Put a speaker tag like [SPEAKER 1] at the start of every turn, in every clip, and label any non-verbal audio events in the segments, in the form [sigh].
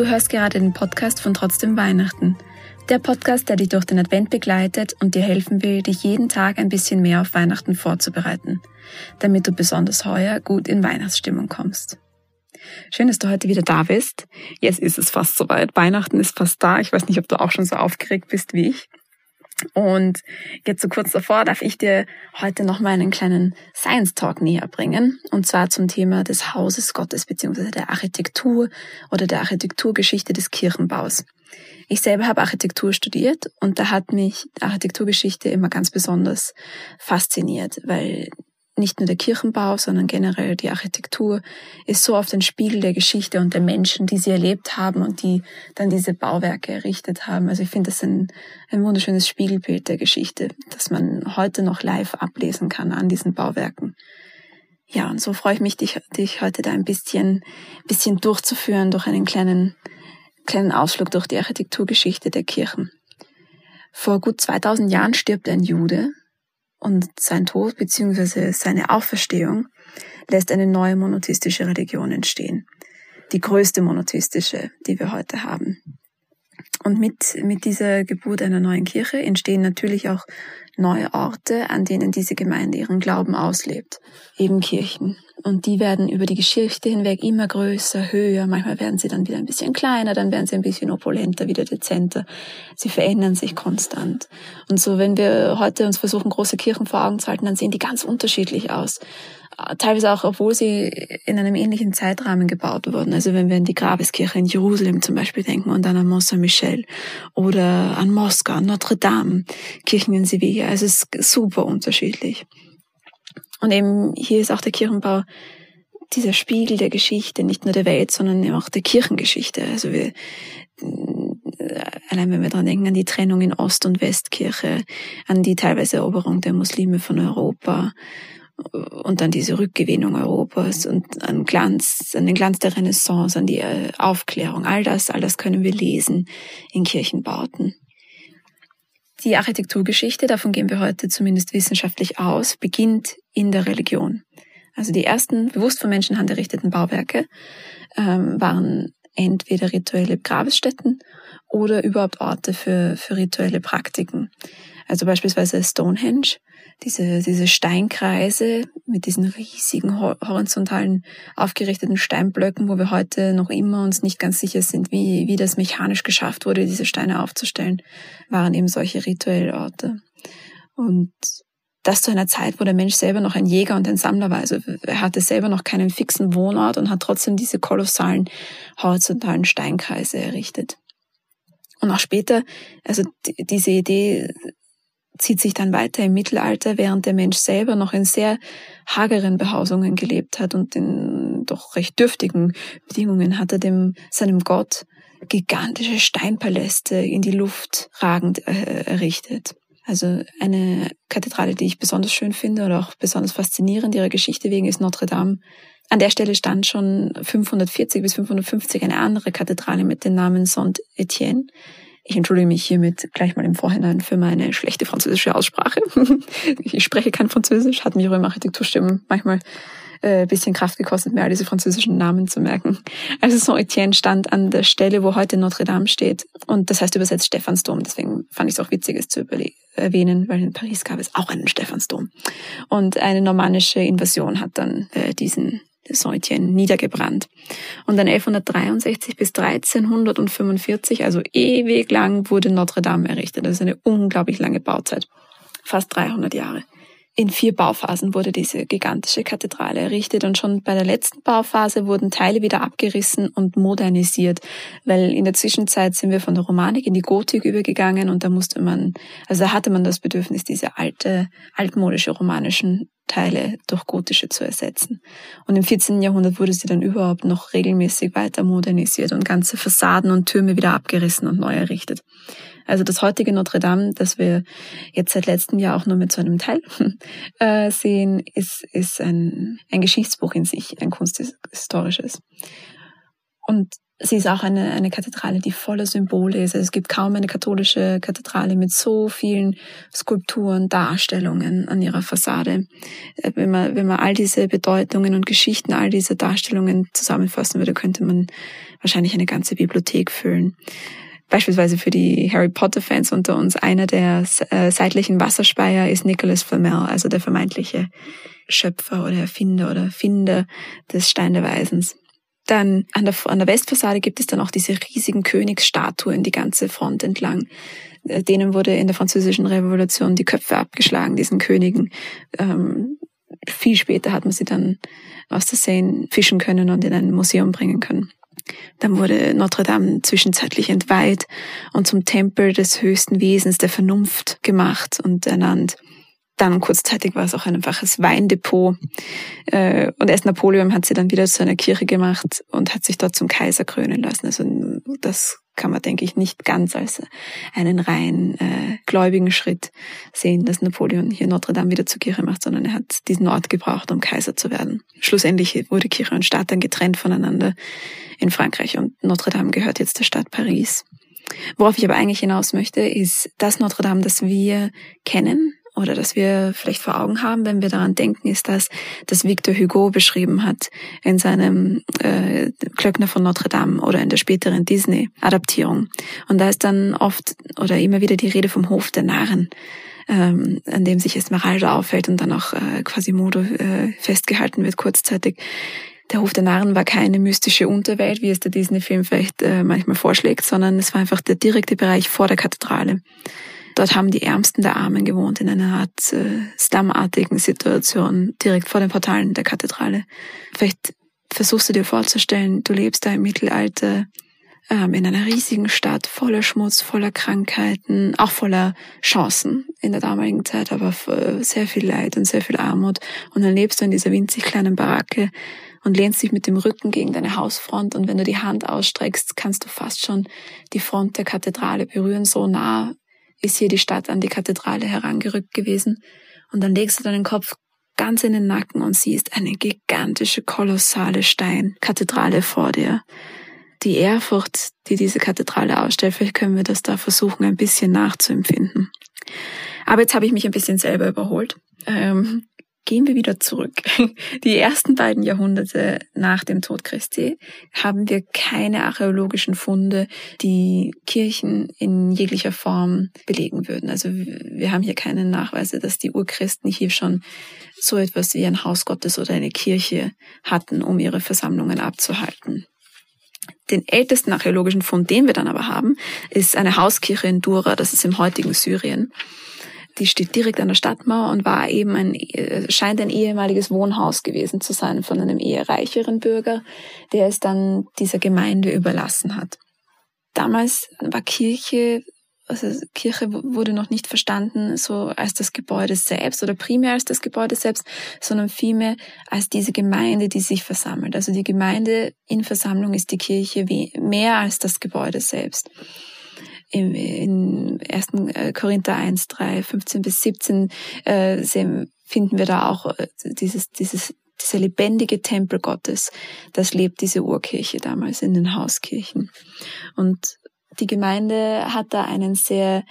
[SPEAKER 1] Du hörst gerade den Podcast von Trotzdem Weihnachten. Der Podcast, der dich durch den Advent begleitet und dir helfen will, dich jeden Tag ein bisschen mehr auf Weihnachten vorzubereiten, damit du besonders heuer gut in Weihnachtsstimmung kommst. Schön, dass du heute wieder da bist. Jetzt ist es fast soweit. Weihnachten ist fast da. Ich weiß nicht, ob du auch schon so aufgeregt bist wie ich. Und jetzt so kurz davor darf ich dir heute noch mal einen kleinen Science Talk näher bringen. Und zwar zum Thema des Hauses Gottes beziehungsweise der Architektur oder der Architekturgeschichte des Kirchenbaus. Ich selber habe Architektur studiert und da hat mich Architekturgeschichte immer ganz besonders fasziniert, weil nicht nur der Kirchenbau, sondern generell die Architektur ist so oft ein Spiegel der Geschichte und der Menschen, die sie erlebt haben und die dann diese Bauwerke errichtet haben. Also ich finde das ein, ein wunderschönes Spiegelbild der Geschichte, das man heute noch live ablesen kann an diesen Bauwerken. Ja, und so freue ich mich, dich, dich heute da ein bisschen, bisschen durchzuführen durch einen kleinen, kleinen Ausflug durch die Architekturgeschichte der Kirchen. Vor gut 2000 Jahren stirbt ein Jude, und sein Tod bzw. seine Auferstehung lässt eine neue monotheistische Religion entstehen. Die größte monotheistische, die wir heute haben. Und mit, mit dieser Geburt einer neuen Kirche entstehen natürlich auch neue Orte, an denen diese Gemeinde ihren Glauben auslebt. Eben Kirchen. Und die werden über die Geschichte hinweg immer größer, höher. Manchmal werden sie dann wieder ein bisschen kleiner, dann werden sie ein bisschen opulenter, wieder dezenter. Sie verändern sich konstant. Und so, wenn wir heute uns versuchen, große Kirchen vor Augen zu halten, dann sehen die ganz unterschiedlich aus teilweise auch, obwohl sie in einem ähnlichen Zeitrahmen gebaut wurden. Also wenn wir an die Grabeskirche in Jerusalem zum Beispiel denken und dann an Mont Saint-Michel oder an Moskau, Notre Dame, Kirchen in Sevilla. Also es ist super unterschiedlich. Und eben hier ist auch der Kirchenbau dieser Spiegel der Geschichte, nicht nur der Welt, sondern eben auch der Kirchengeschichte. Also wir, allein wenn wir daran denken, an die Trennung in Ost- und Westkirche, an die teilweise Eroberung der Muslime von Europa und dann diese Rückgewinnung Europas und an Glanz, an den Glanz der Renaissance, an die äh, Aufklärung, all das, all das können wir lesen in Kirchenbauten. Die Architekturgeschichte, davon gehen wir heute zumindest wissenschaftlich aus, beginnt in der Religion. Also die ersten bewusst von Menschenhand errichteten Bauwerke ähm, waren entweder rituelle Grabesstätten oder überhaupt Orte für, für rituelle Praktiken. Also beispielsweise Stonehenge diese, diese Steinkreise mit diesen riesigen horizontalen aufgerichteten Steinblöcken, wo wir heute noch immer uns nicht ganz sicher sind, wie, wie das mechanisch geschafft wurde, diese Steine aufzustellen, waren eben solche Rituellorte. Und das zu einer Zeit, wo der Mensch selber noch ein Jäger und ein Sammler war. Also er hatte selber noch keinen fixen Wohnort und hat trotzdem diese kolossalen horizontalen Steinkreise errichtet. Und auch später, also diese Idee zieht sich dann weiter im Mittelalter, während der Mensch selber noch in sehr hageren Behausungen gelebt hat und in doch recht dürftigen Bedingungen hat er dem, seinem Gott gigantische Steinpaläste in die Luft ragend äh, errichtet. Also eine Kathedrale, die ich besonders schön finde oder auch besonders faszinierend ihrer Geschichte wegen, ist Notre Dame. An der Stelle stand schon 540 bis 550 eine andere Kathedrale mit dem Namen Saint-Étienne ich entschuldige mich hiermit gleich mal im Vorhinein für meine schlechte französische Aussprache. [laughs] ich spreche kein Französisch, hat mich im Architekturstimmen manchmal äh, bisschen Kraft gekostet, mir all diese französischen Namen zu merken. Also Saint-Étienne stand an der Stelle, wo heute Notre Dame steht. Und das heißt übersetzt Stephansdom. Deswegen fand ich es auch witzig, es zu erwähnen, weil in Paris gab es auch einen Stephansdom. Und eine normannische Invasion hat dann äh, diesen Säutchen niedergebrannt. Und dann 1163 bis 1345, also ewig lang, wurde Notre Dame errichtet. Das ist eine unglaublich lange Bauzeit. Fast 300 Jahre. In vier Bauphasen wurde diese gigantische Kathedrale errichtet und schon bei der letzten Bauphase wurden Teile wieder abgerissen und modernisiert, weil in der Zwischenzeit sind wir von der Romanik in die Gotik übergegangen und da musste man, also da hatte man das Bedürfnis, diese alte, altmodische romanischen Teile durch gotische zu ersetzen. Und im 14. Jahrhundert wurde sie dann überhaupt noch regelmäßig weiter modernisiert und ganze Fassaden und Türme wieder abgerissen und neu errichtet. Also das heutige Notre Dame, das wir jetzt seit letztem Jahr auch nur mit so einem Teil [laughs] äh, sehen, ist, ist ein, ein Geschichtsbuch in sich, ein kunsthistorisches. Und Sie ist auch eine, eine Kathedrale, die voller Symbole ist. Also es gibt kaum eine katholische Kathedrale mit so vielen Skulpturen, Darstellungen an ihrer Fassade. Äh, wenn man, wenn man all diese Bedeutungen und Geschichten, all diese Darstellungen zusammenfassen würde, könnte man wahrscheinlich eine ganze Bibliothek füllen. Beispielsweise für die Harry Potter Fans unter uns, einer der äh, seitlichen Wasserspeier ist Nicholas Flamel, also der vermeintliche Schöpfer oder Erfinder oder Finder des Stein der Weisens. Dann an der, an der Westfassade gibt es dann auch diese riesigen Königsstatuen die ganze Front entlang. Äh, denen wurde in der französischen Revolution die Köpfe abgeschlagen, diesen Königen. Ähm, viel später hat man sie dann aus der Seine fischen können und in ein Museum bringen können. Dann wurde Notre Dame zwischenzeitlich entweiht und zum Tempel des höchsten Wesens der Vernunft gemacht und ernannt. Dann kurzzeitig war es auch ein einfaches Weindepot. Äh, und erst Napoleon hat sie dann wieder zu einer Kirche gemacht und hat sich dort zum Kaiser krönen lassen. Also das kann man, denke ich, nicht ganz als einen rein äh, gläubigen Schritt sehen, dass Napoleon hier Notre Dame wieder zur Kirche macht, sondern er hat diesen Ort gebraucht, um Kaiser zu werden. Schlussendlich wurde Kirche und Staat dann getrennt voneinander in Frankreich und Notre Dame gehört jetzt der Stadt Paris. Worauf ich aber eigentlich hinaus möchte, ist das Notre Dame, das wir kennen, oder dass wir vielleicht vor Augen haben, wenn wir daran denken, ist das, dass Victor Hugo beschrieben hat in seinem äh, Klöckner von Notre Dame oder in der späteren Disney-Adaptierung. Und da ist dann oft oder immer wieder die Rede vom Hof der Narren, ähm, an dem sich Esmeralda auffällt und dann auch äh, Quasimodo äh, festgehalten wird kurzzeitig. Der Hof der Narren war keine mystische Unterwelt, wie es der Disney-Film vielleicht äh, manchmal vorschlägt, sondern es war einfach der direkte Bereich vor der Kathedrale. Dort haben die Ärmsten der Armen gewohnt in einer Art äh, slumartigen Situation direkt vor den Portalen der Kathedrale. Vielleicht versuchst du dir vorzustellen, du lebst da im Mittelalter ähm, in einer riesigen Stadt voller Schmutz, voller Krankheiten, auch voller Chancen in der damaligen Zeit, aber sehr viel Leid und sehr viel Armut. Und dann lebst du in dieser winzig kleinen Baracke und lehnst dich mit dem Rücken gegen deine Hausfront und wenn du die Hand ausstreckst, kannst du fast schon die Front der Kathedrale berühren, so nah ist hier die Stadt an die Kathedrale herangerückt gewesen. Und dann legst du deinen Kopf ganz in den Nacken und siehst eine gigantische, kolossale Steinkathedrale vor dir. Die Ehrfurcht, die diese Kathedrale ausstellt, vielleicht können wir das da versuchen, ein bisschen nachzuempfinden. Aber jetzt habe ich mich ein bisschen selber überholt. Ähm, Gehen wir wieder zurück. [laughs] Die ersten beiden Jahrhunderte nach dem Tod Christi haben wir keine archäologischen Funde, die Kirchen in jeglicher Form belegen würden. Also wir haben hier keine Nachweise, dass die Urchristen hier schon so etwas wie ein Haus Gottes oder eine Kirche hatten, um ihre Versammlungen abzuhalten. Den ältesten archäologischen Fund, den wir dann aber haben, ist eine Hauskirche in Dura, das ist im heutigen Syrien. Die steht direkt an der Stadtmauer und war eben ein, äh, scheint ein ehemaliges Wohnhaus gewesen zu sein von einem eher reicheren Bürger, der es dann dieser Gemeinde überlassen hat. Damals war Kirche also Kirche wurde noch nicht verstanden so als das Gebäude selbst oder primär als das Gebäude selbst, sondern vielmehr als diese Gemeinde, die sich versammelt. Also die Gemeinde in Versammlung ist die Kirche mehr als das Gebäude selbst im, in 1. Äh, Korinther 1, 3, 15 bis 17 äh, sehen, finden wir da auch äh, dieses, dieses, dieser lebendige Tempel Gottes. Das lebt diese Urkirche damals in den Hauskirchen. Und die Gemeinde hat da einen sehr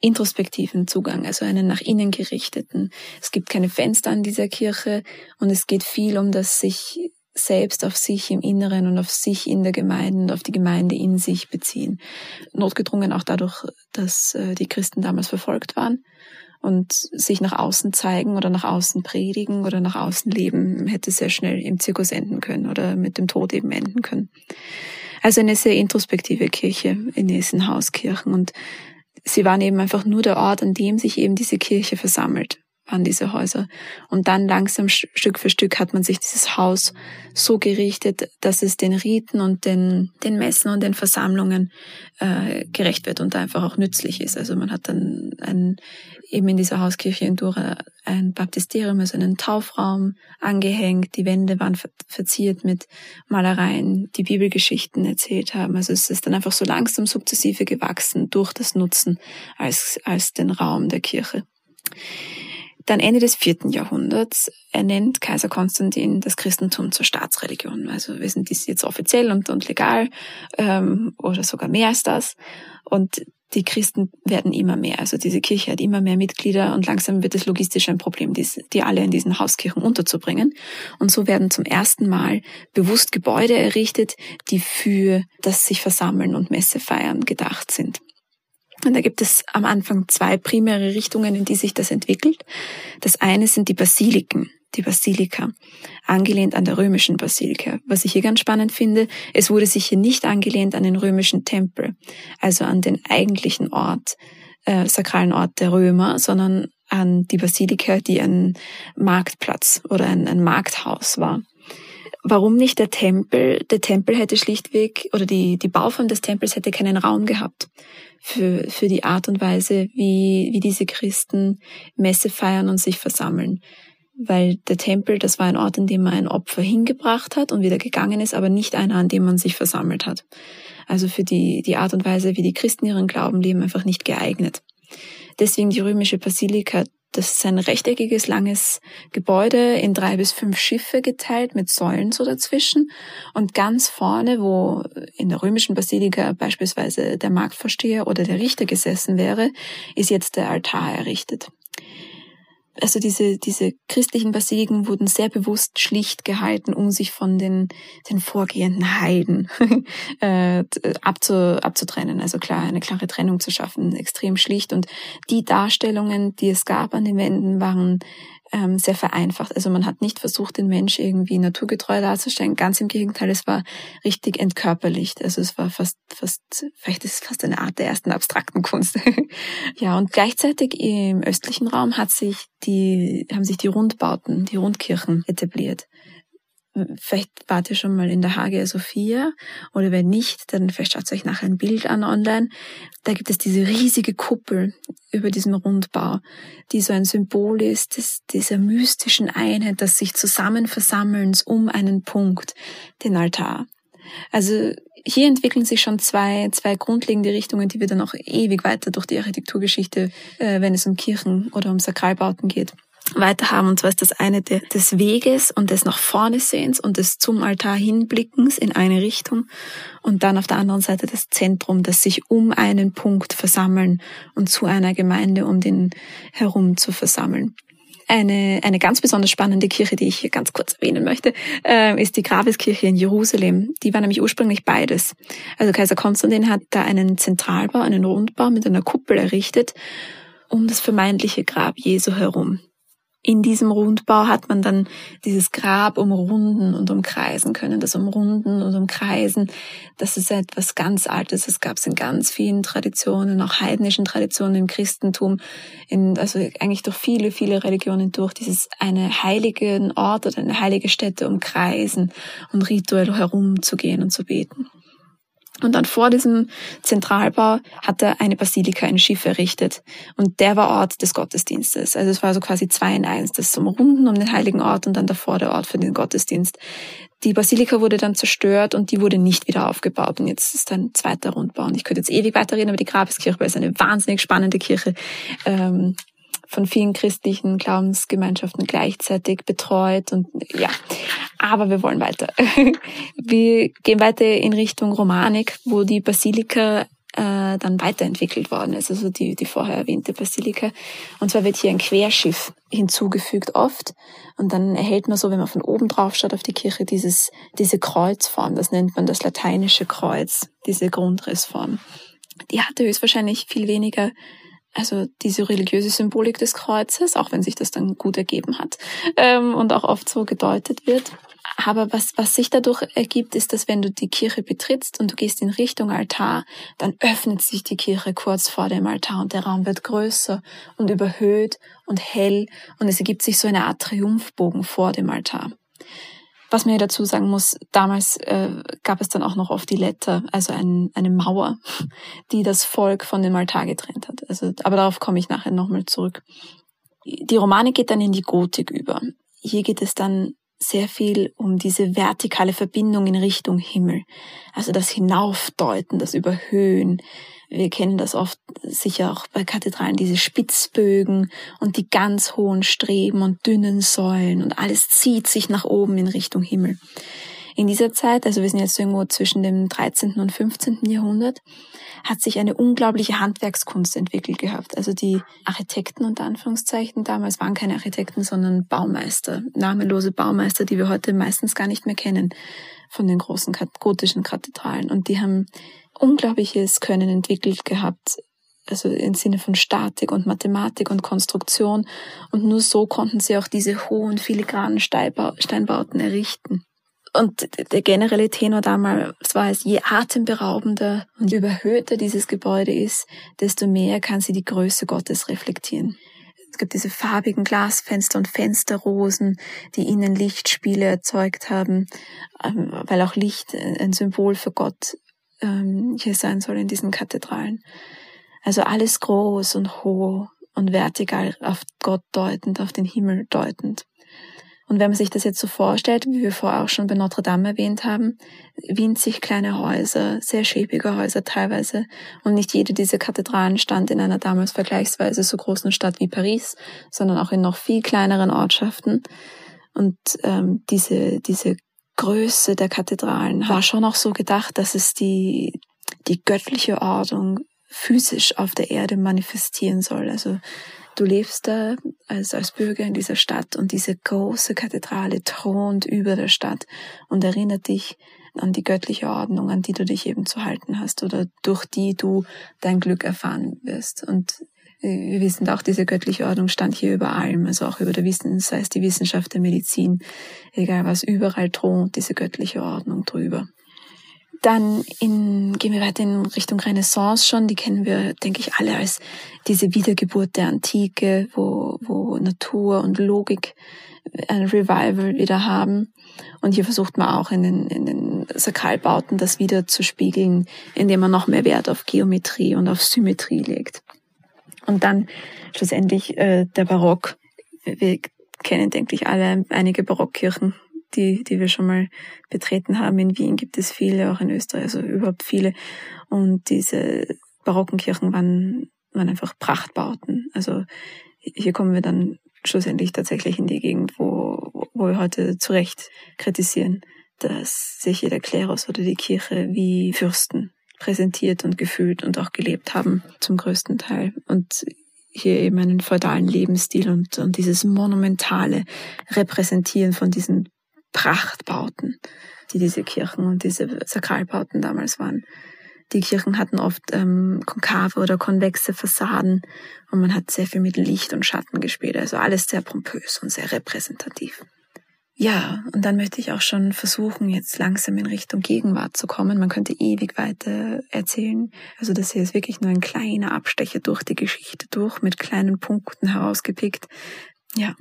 [SPEAKER 1] introspektiven Zugang, also einen nach innen gerichteten. Es gibt keine Fenster an dieser Kirche und es geht viel um das sich selbst auf sich im Inneren und auf sich in der Gemeinde und auf die Gemeinde in sich beziehen. Notgedrungen auch dadurch, dass äh, die Christen damals verfolgt waren und sich nach außen zeigen oder nach außen predigen oder nach außen leben hätte sehr schnell im Zirkus enden können oder mit dem Tod eben enden können. Also eine sehr introspektive Kirche in diesen Hauskirchen und sie waren eben einfach nur der Ort, an dem sich eben diese Kirche versammelt waren diese Häuser. Und dann langsam Stück für Stück hat man sich dieses Haus so gerichtet, dass es den Riten und den, den Messen und den Versammlungen äh, gerecht wird und einfach auch nützlich ist. Also man hat dann ein, eben in dieser Hauskirche in Dura ein Baptisterium, also einen Taufraum angehängt. Die Wände waren verziert mit Malereien, die Bibelgeschichten erzählt haben. Also es ist dann einfach so langsam sukzessive gewachsen durch das Nutzen als, als den Raum der Kirche. Dann Ende des vierten Jahrhunderts ernennt Kaiser Konstantin das Christentum zur Staatsreligion. Also wir sind dies jetzt offiziell und, und legal ähm, oder sogar mehr als das. Und die Christen werden immer mehr. Also diese Kirche hat immer mehr Mitglieder und langsam wird es logistisch ein Problem, die, alle in diesen Hauskirchen unterzubringen. Und so werden zum ersten Mal bewusst Gebäude errichtet, die für das sich versammeln und Messe feiern gedacht sind. Und da gibt es am Anfang zwei primäre Richtungen, in die sich das entwickelt. Das eine sind die Basiliken die Basilika, angelehnt an der römischen Basilika. Was ich hier ganz spannend finde, es wurde sich hier nicht angelehnt an den römischen Tempel, also an den eigentlichen Ort, äh, sakralen Ort der Römer, sondern an die Basilika, die ein Marktplatz oder ein, ein Markthaus war. Warum nicht der Tempel? Der Tempel hätte schlichtweg, oder die, die Bauform des Tempels hätte keinen Raum gehabt für, für die Art und Weise, wie, wie diese Christen Messe feiern und sich versammeln weil der Tempel, das war ein Ort, in dem man ein Opfer hingebracht hat und wieder gegangen ist, aber nicht einer, an dem man sich versammelt hat. Also für die, die Art und Weise, wie die Christen ihren Glauben leben, einfach nicht geeignet. Deswegen die römische Basilika, das ist ein rechteckiges, langes Gebäude in drei bis fünf Schiffe geteilt mit Säulen so dazwischen. Und ganz vorne, wo in der römischen Basilika beispielsweise der Marktvorsteher oder der Richter gesessen wäre, ist jetzt der Altar errichtet also diese, diese christlichen Basiliken wurden sehr bewusst schlicht gehalten, um sich von den, den vorgehenden Heiden [laughs] äh, abzu, abzutrennen. Also klar, eine klare Trennung zu schaffen, extrem schlicht. Und die Darstellungen, die es gab an den Wänden, waren ähm, sehr vereinfacht. Also man hat nicht versucht, den Mensch irgendwie naturgetreu darzustellen. Ganz im Gegenteil, es war richtig entkörperlicht. Also es war fast, fast, vielleicht ist es fast eine Art der ersten abstrakten Kunst. [laughs] ja, und gleichzeitig im östlichen Raum hat sich die, haben sich die Rundbauten, die Rundkirchen etabliert. Vielleicht wart ihr schon mal in der Hagia Sophia oder wenn nicht, dann vielleicht schaut euch nachher ein Bild an online. Da gibt es diese riesige Kuppel über diesem Rundbau, die so ein Symbol ist des, dieser mystischen Einheit, des sich zusammen versammelns um einen Punkt, den Altar. Also hier entwickeln sich schon zwei, zwei grundlegende Richtungen, die wir dann auch ewig weiter durch die Architekturgeschichte, äh, wenn es um Kirchen oder um Sakralbauten geht, weiter haben. Und zwar ist das eine der, des Weges und des nach vorne Sehens und des zum Altar hinblickens in eine Richtung. Und dann auf der anderen Seite das Zentrum, das sich um einen Punkt versammeln und zu einer Gemeinde um den herum zu versammeln. Eine, eine ganz besonders spannende Kirche, die ich hier ganz kurz erwähnen möchte, äh, ist die Grabeskirche in Jerusalem. Die war nämlich ursprünglich beides. Also Kaiser Konstantin hat da einen Zentralbau, einen Rundbau mit einer Kuppel errichtet um das vermeintliche Grab Jesu herum in diesem Rundbau hat man dann dieses Grab umrunden und umkreisen können. Das Umrunden und Umkreisen, das ist etwas ganz Altes. Das gab es in ganz vielen Traditionen, auch heidnischen Traditionen im Christentum, in, also eigentlich durch viele, viele Religionen durch, dieses eine heiligen Ort oder eine heilige Stätte umkreisen und rituell herumzugehen und zu beten. Und dann vor diesem Zentralbau hat er eine Basilika, ein Schiff errichtet. Und der war Ort des Gottesdienstes. Also es war so quasi zwei in eins. Das Umrunden um den heiligen Ort und dann davor der Ort für den Gottesdienst. Die Basilika wurde dann zerstört und die wurde nicht wieder aufgebaut. Und jetzt ist ein zweiter Rundbau. Und ich könnte jetzt ewig weiterreden, aber die Grabeskirche ist eine wahnsinnig spannende Kirche. Ähm, von vielen christlichen Glaubensgemeinschaften gleichzeitig betreut und ja, aber wir wollen weiter. [laughs] Wir gehen weiter in Richtung Romanik, wo die Basilika äh, dann weiterentwickelt worden ist, also die, die vorher erwähnte Basilika. Und zwar wird hier ein Querschiff hinzugefügt oft. Und dann erhält man so, wenn man von oben drauf schaut auf die Kirche, dieses, diese Kreuzform. Das nennt man das lateinische Kreuz, diese Grundrissform. Die hatte höchstwahrscheinlich viel weniger also diese religiöse Symbolik des Kreuzes, auch wenn sich das dann gut ergeben hat ähm, und auch oft so gedeutet wird. Aber was, was sich dadurch ergibt, ist, dass wenn du die Kirche betrittst und du gehst in Richtung Altar, dann öffnet sich die Kirche kurz vor dem Altar und der Raum wird größer und überhöht und hell und es ergibt sich so eine Art Triumphbogen vor dem Altar. Was man ja dazu sagen muss, damals äh, gab es dann auch noch oft die Letter, also ein, eine Mauer, [laughs] die das Volk von dem Altar getrennt hat. Also, aber darauf komme ich nachher nochmal zurück. Die Romanik geht dann in die Gotik über. Hier geht es dann sehr viel um diese vertikale Verbindung in Richtung Himmel. Also das Hinaufdeuten, das Überhöhen. Wir kennen das oft sicher auch bei Kathedralen, diese Spitzbögen und die ganz hohen Streben und dünnen Säulen und alles zieht sich nach oben in Richtung Himmel. In dieser Zeit, also wir sind jetzt irgendwo zwischen dem 13. und 15. Jahrhundert, hat sich eine unglaubliche Handwerkskunst entwickelt gehabt. Also die Architekten unter Anführungszeichen damals waren keine Architekten, sondern Baumeister, namenlose Baumeister, die wir heute meistens gar nicht mehr kennen von den großen gotischen Kathedralen. Und die haben unglaubliches Können entwickelt gehabt, also im Sinne von Statik und Mathematik und Konstruktion. Und nur so konnten sie auch diese hohen filigranen Steinbauten errichten. Und der generelle Tenor damals war es, je atemberaubender und überhöhter dieses Gebäude ist, desto mehr kann sie die Größe Gottes reflektieren. Es gibt diese farbigen Glasfenster und Fensterrosen, die innen Lichtspiele erzeugt haben, ähm, weil auch Licht ein Symbol für Gott ähm, hier sein soll in diesen Kathedralen. Also alles groß und hoch und vertikal auf Gott deutend, auf den Himmel deutend. Und wenn man sich das jetzt so vorstellt, wie wir vorher auch schon bei Notre Dame erwähnt haben, winzig kleine Häuser, sehr schäbige Häuser teilweise. Und nicht jede dieser Kathedralen stand in einer damals vergleichsweise so großen Stadt wie Paris, sondern auch in noch viel kleineren Ortschaften. Und ähm, diese, diese Größe der Kathedralen war schon auch so gedacht, dass es die, die göttliche Ordnung physisch auf der Erde manifestieren soll. Also Du lebst da als, als Bürger in dieser Stadt und diese große Kathedrale thront über der Stadt und erinnert dich an die göttliche Ordnung, an die du dich eben zu halten hast oder durch die du dein Glück erfahren wirst. Und äh, wir wissen auch, diese göttliche Ordnung stand hier über allem, also auch über der Wissen, sei es die Wissenschaft der Medizin, egal was, überall thront diese göttliche Ordnung drüber. Dann in, gehen wir weiter in Richtung Renaissance schon. Die kennen wir, denke ich, alle als diese Wiedergeburt der Antike, wo, wo Natur und Logik ein Revival wieder haben. Und hier versucht man auch in den, in den Sakralbauten das wieder zu spiegeln, indem man noch mehr Wert auf Geometrie und auf Symmetrie legt. Und dann schlussendlich äh, der Barock. Wir kennen, denke ich, alle einige Barockkirchen die, die wir schon mal betreten haben. In Wien gibt es viele, auch in Österreich, also überhaupt viele. Und diese barocken Kirchen waren, waren einfach Prachtbauten. Also hier kommen wir dann schlussendlich tatsächlich in die Gegend, wo, wo wir heute zu Recht kritisieren, dass sich jeder Klerus oder die Kirche wie Fürsten präsentiert und gefühlt und auch gelebt haben, zum größten Teil. Und hier eben einen feudalen Lebensstil und, und dieses monumentale Repräsentieren von diesen Prachtbauten, die diese Kirchen und diese Sakralbauten damals waren. Die Kirchen hatten oft ähm, konkave oder konvexe Fassaden und man hat sehr viel mit Licht und Schatten gespielt. Also alles sehr pompös und sehr repräsentativ. Ja, und dann möchte ich auch schon versuchen, jetzt langsam in Richtung Gegenwart zu kommen. Man könnte ewig weiter erzählen. Also das hier ist wirklich nur ein kleiner Abstecher durch die Geschichte durch, mit kleinen Punkten herausgepickt. Ja,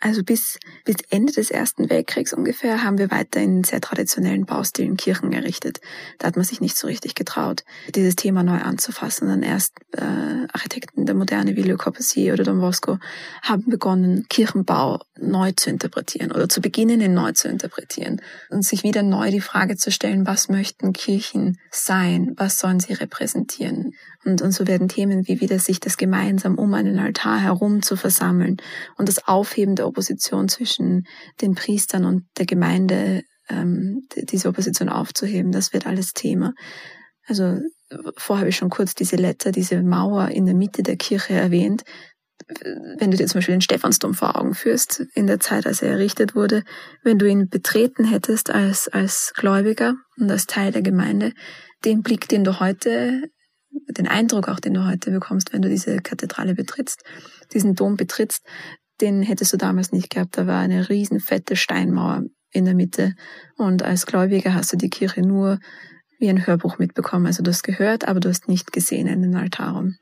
[SPEAKER 1] also bis, bis Ende des Ersten Weltkriegs ungefähr haben wir weiter in sehr traditionellen Baustilen Kirchen errichtet. Da hat man sich nicht so richtig getraut, dieses Thema neu anzufassen. Dann erst äh, Architekten der Moderne wie Le Corbusier oder Don Bosco haben begonnen, Kirchenbau neu zu interpretieren oder zu beginnen, ihn neu zu interpretieren und sich wieder neu die Frage zu stellen, was möchten Kirchen sein? Was sollen sie repräsentieren? Und, und so werden Themen wie wieder sich das gemeinsam um einen Altar herum zu versammeln und das Aufheben der Opposition zwischen den Priestern und der Gemeinde, ähm, diese Opposition aufzuheben, das wird alles Thema. Also vorher habe ich schon kurz diese Letter, diese Mauer in der Mitte der Kirche erwähnt. Wenn du dir zum Beispiel den Stephansdom vor Augen führst, in der Zeit, als er errichtet wurde, wenn du ihn betreten hättest als, als Gläubiger und als Teil der Gemeinde, den Blick, den du heute den Eindruck auch, den du heute bekommst, wenn du diese Kathedrale betrittst, diesen Dom betrittst, den hättest du damals nicht gehabt. Da war eine riesen fette Steinmauer in der Mitte. Und als Gläubiger hast du die Kirche nur wie ein Hörbuch mitbekommen. Also du hast gehört, aber du hast nicht gesehen in den Altarraum.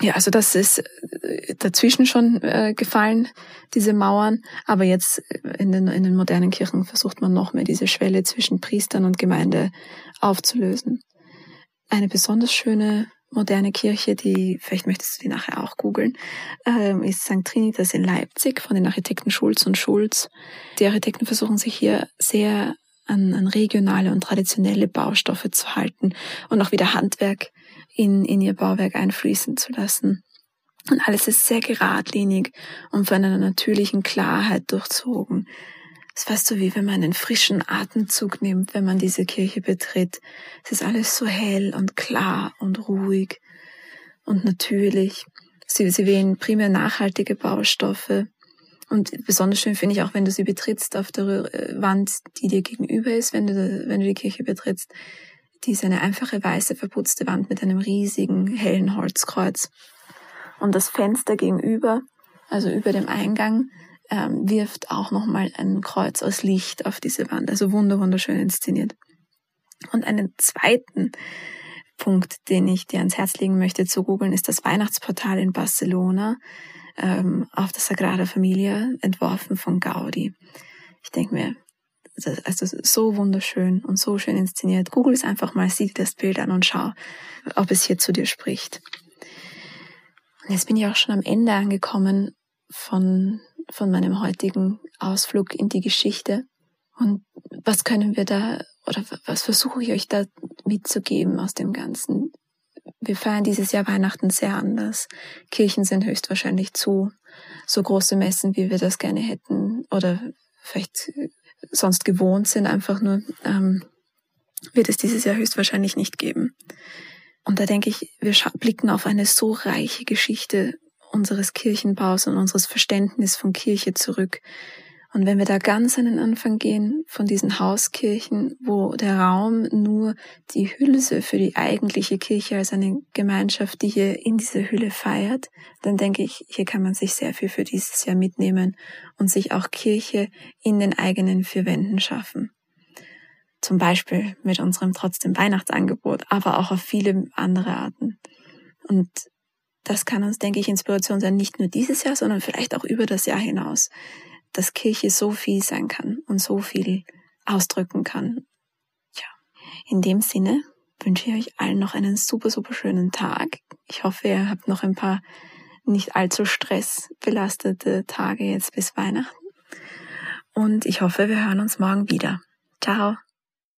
[SPEAKER 1] Ja, also das ist äh, dazwischen schon äh, gefallen, diese Mauern. Aber jetzt in den, in den modernen Kirchen versucht man noch mehr diese Schwelle zwischen Priestern und Gemeinde aufzulösen. Eine besonders schöne moderne Kirche, die, vielleicht möchtest du die nachher auch googeln, ähm, ist St. Trinitas in Leipzig von den Architekten Schulz und Schulz. Die Architekten versuchen sich hier sehr an, an regionale und traditionelle Baustoffe zu halten und auch wieder Handwerk in, in ihr Bauwerk einfließen zu lassen. Und alles ist sehr geradlinig und von einer natürlichen Klarheit durchzogen. Es weißt du, wie wenn man einen frischen Atemzug nimmt, wenn man diese Kirche betritt. Es ist alles so hell und klar und ruhig und natürlich. Sie, sie wählen primär nachhaltige Baustoffe. Und besonders schön finde ich auch, wenn du sie betrittst auf der äh, Wand, die dir gegenüber ist, wenn du, wenn du die Kirche betrittst. Die ist eine einfache weiße verputzte Wand mit einem riesigen hellen Holzkreuz. Und das Fenster gegenüber, also über dem Eingang, ähm, wirft auch nochmal ein Kreuz aus Licht auf diese Wand. Also wunderschön inszeniert. Und einen zweiten Punkt, den ich dir ans Herz legen möchte zu googeln, ist das Weihnachtsportal in Barcelona ähm, auf der Sagrada Familia, entworfen von Gaudi. Ich denke mir, also so wunderschön und so schön inszeniert. Google es einfach mal, sieh dir das Bild an und schau, ob es hier zu dir spricht. Und jetzt bin ich auch schon am Ende angekommen von von meinem heutigen Ausflug in die Geschichte. Und was können wir da oder was versuche ich euch da mitzugeben aus dem Ganzen? Wir feiern dieses Jahr Weihnachten sehr anders. Kirchen sind höchstwahrscheinlich zu. So große Messen, wie wir das gerne hätten oder vielleicht sonst gewohnt sind, einfach nur, ähm, wird es dieses Jahr höchstwahrscheinlich nicht geben. Und da denke ich, wir blicken auf eine so reiche Geschichte unseres Kirchenbaus und unseres Verständnis von Kirche zurück. Und wenn wir da ganz an den Anfang gehen von diesen Hauskirchen, wo der Raum nur die Hülse für die eigentliche Kirche als eine Gemeinschaft, die hier in dieser Hülle feiert, dann denke ich, hier kann man sich sehr viel für dieses Jahr mitnehmen und sich auch Kirche in den eigenen vier Wänden schaffen. Zum Beispiel mit unserem trotzdem Weihnachtsangebot, aber auch auf viele andere Arten. Und das kann uns, denke ich, Inspiration sein, nicht nur dieses Jahr, sondern vielleicht auch über das Jahr hinaus, dass Kirche so viel sein kann und so viel ausdrücken kann. Ja, in dem Sinne wünsche ich euch allen noch einen super, super schönen Tag. Ich hoffe, ihr habt noch ein paar nicht allzu stressbelastete Tage jetzt bis Weihnachten. Und ich hoffe, wir hören uns morgen wieder. Ciao.